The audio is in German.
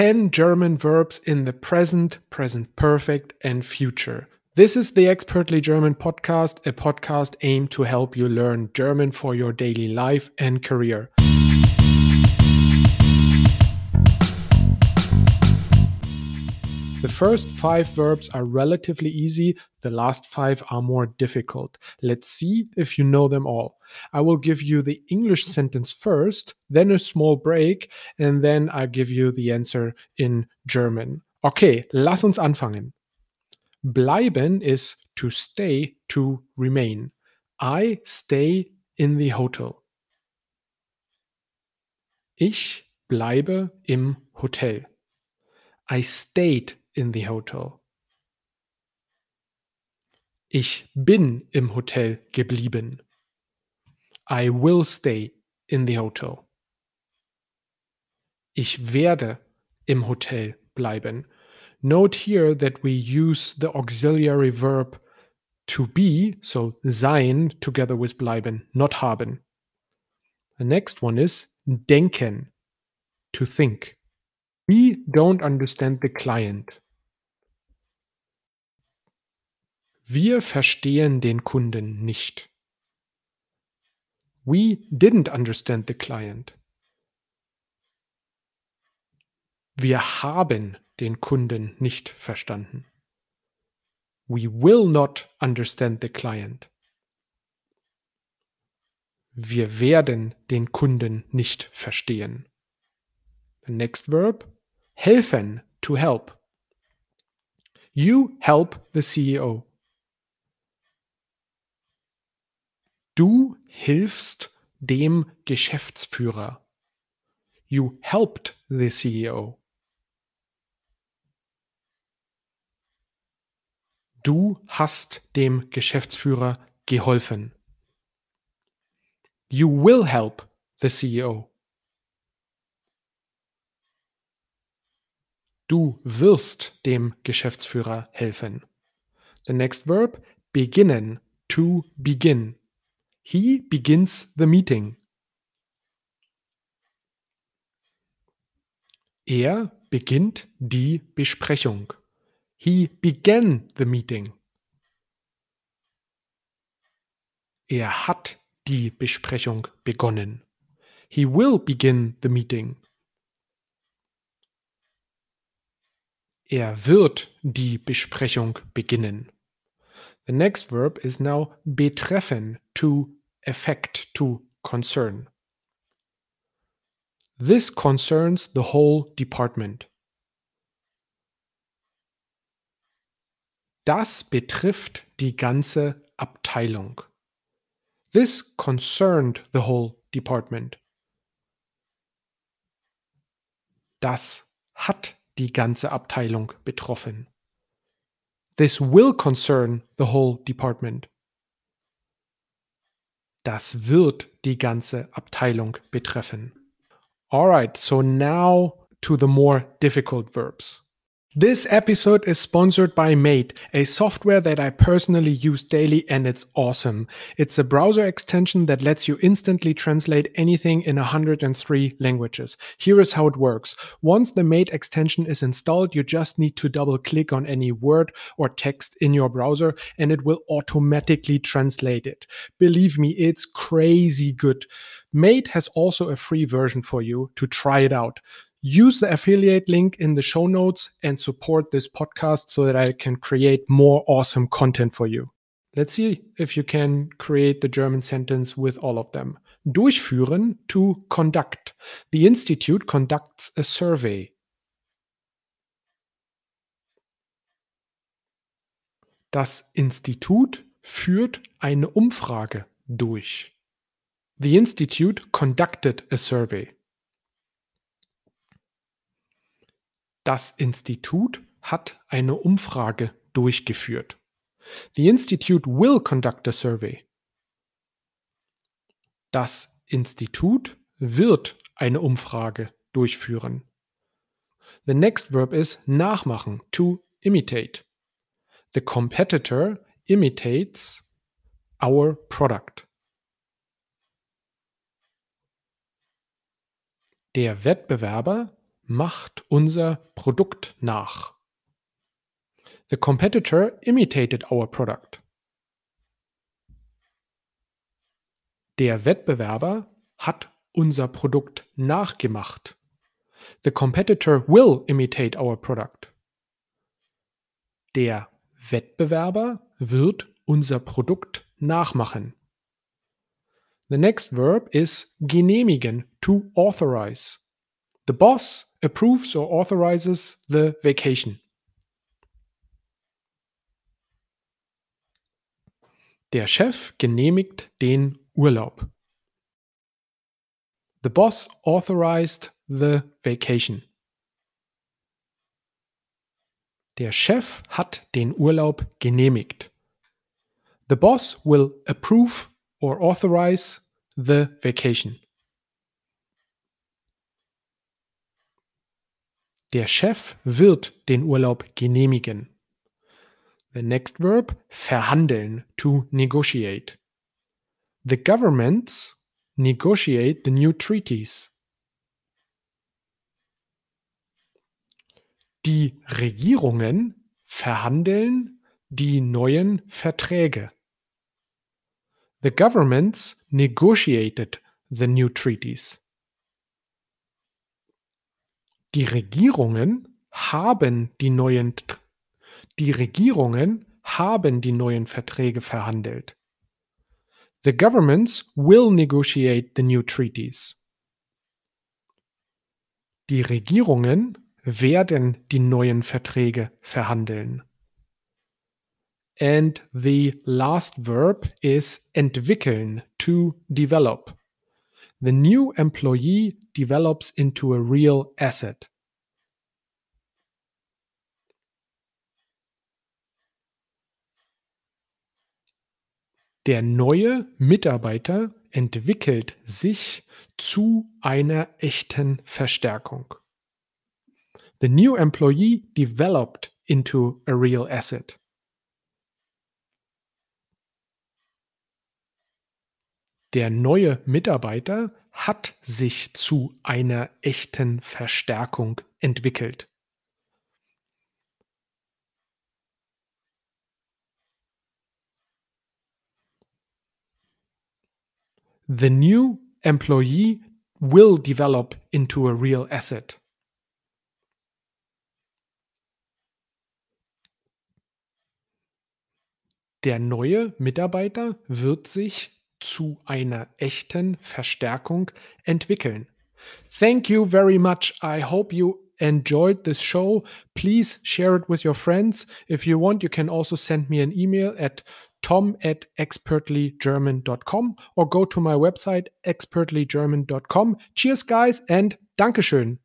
10 German verbs in the present, present perfect, and future. This is the Expertly German podcast, a podcast aimed to help you learn German for your daily life and career. The first five verbs are relatively easy, the last five are more difficult. Let's see if you know them all. I will give you the English sentence first, then a small break, and then I'll give you the answer in German. Okay, lass uns anfangen. Bleiben is to stay, to remain. I stay in the hotel. Ich bleibe im Hotel. I stayed in the hotel. Ich bin im Hotel geblieben. I will stay in the hotel. Ich werde im Hotel bleiben. Note here that we use the auxiliary verb to be, so sein together with bleiben, not haben. The next one is denken, to think. We don't understand the client. Wir verstehen den Kunden nicht. We didn't understand the client. Wir haben den Kunden nicht verstanden. We will not understand the client. Wir werden den Kunden nicht verstehen. The next verb, helfen, to help. You help the CEO. Du hilfst dem Geschäftsführer. You helped the CEO. Du hast dem Geschäftsführer geholfen. You will help the CEO. Du wirst dem Geschäftsführer helfen. The next verb, beginnen, to begin. He begins the meeting. Er beginnt die Besprechung. He began the meeting. Er hat die Besprechung begonnen. He will begin the meeting. Er wird die Besprechung beginnen. The next verb is now betreffen, to affect, to concern. This concerns the whole department. Das betrifft die ganze Abteilung. This concerned the whole department. Das hat die ganze Abteilung betroffen. This will concern the whole department. Das wird die ganze Abteilung betreffen. Alright, so now to the more difficult verbs. This episode is sponsored by Mate, a software that I personally use daily and it's awesome. It's a browser extension that lets you instantly translate anything in 103 languages. Here is how it works. Once the Mate extension is installed, you just need to double click on any word or text in your browser and it will automatically translate it. Believe me, it's crazy good. Mate has also a free version for you to try it out. Use the affiliate link in the show notes and support this podcast so that I can create more awesome content for you. Let's see if you can create the German sentence with all of them. Durchführen to conduct. The institute conducts a survey. Das Institut führt eine Umfrage durch. The institute conducted a survey. Das Institut hat eine Umfrage durchgeführt. The Institute will conduct a survey. Das Institut wird eine Umfrage durchführen. The next verb is nachmachen, to imitate. The competitor imitates our product. Der Wettbewerber macht unser Produkt nach. The competitor imitated our product. Der Wettbewerber hat unser Produkt nachgemacht. The competitor will imitate our product. Der Wettbewerber wird unser Produkt nachmachen. The next verb is genehmigen, to authorize. The boss approves or authorizes the vacation. Der Chef genehmigt den Urlaub. The boss authorized the vacation. Der Chef hat den Urlaub genehmigt. The boss will approve or authorize the vacation. Der Chef wird den Urlaub genehmigen. The next verb, verhandeln, to negotiate. The governments negotiate the new treaties. Die Regierungen verhandeln die neuen Verträge. The governments negotiated the new treaties. Die Regierungen haben die neuen die Regierungen haben die neuen Verträge verhandelt. The governments will negotiate the new treaties. Die Regierungen werden die neuen Verträge verhandeln. And the last verb is entwickeln, to develop. The new employee develops into a real asset. Der neue Mitarbeiter entwickelt sich zu einer echten Verstärkung. The new employee developed into a real asset. Der neue Mitarbeiter hat sich zu einer echten Verstärkung entwickelt. The new employee will develop into a real asset. Der neue Mitarbeiter wird sich zu einer echten Verstärkung entwickeln. Thank you very much. I hope you enjoyed this show. Please share it with your friends. If you want, you can also send me an email at tom at expertlygerman.com or go to my website expertlygerman.com. Cheers, guys, and Dankeschön.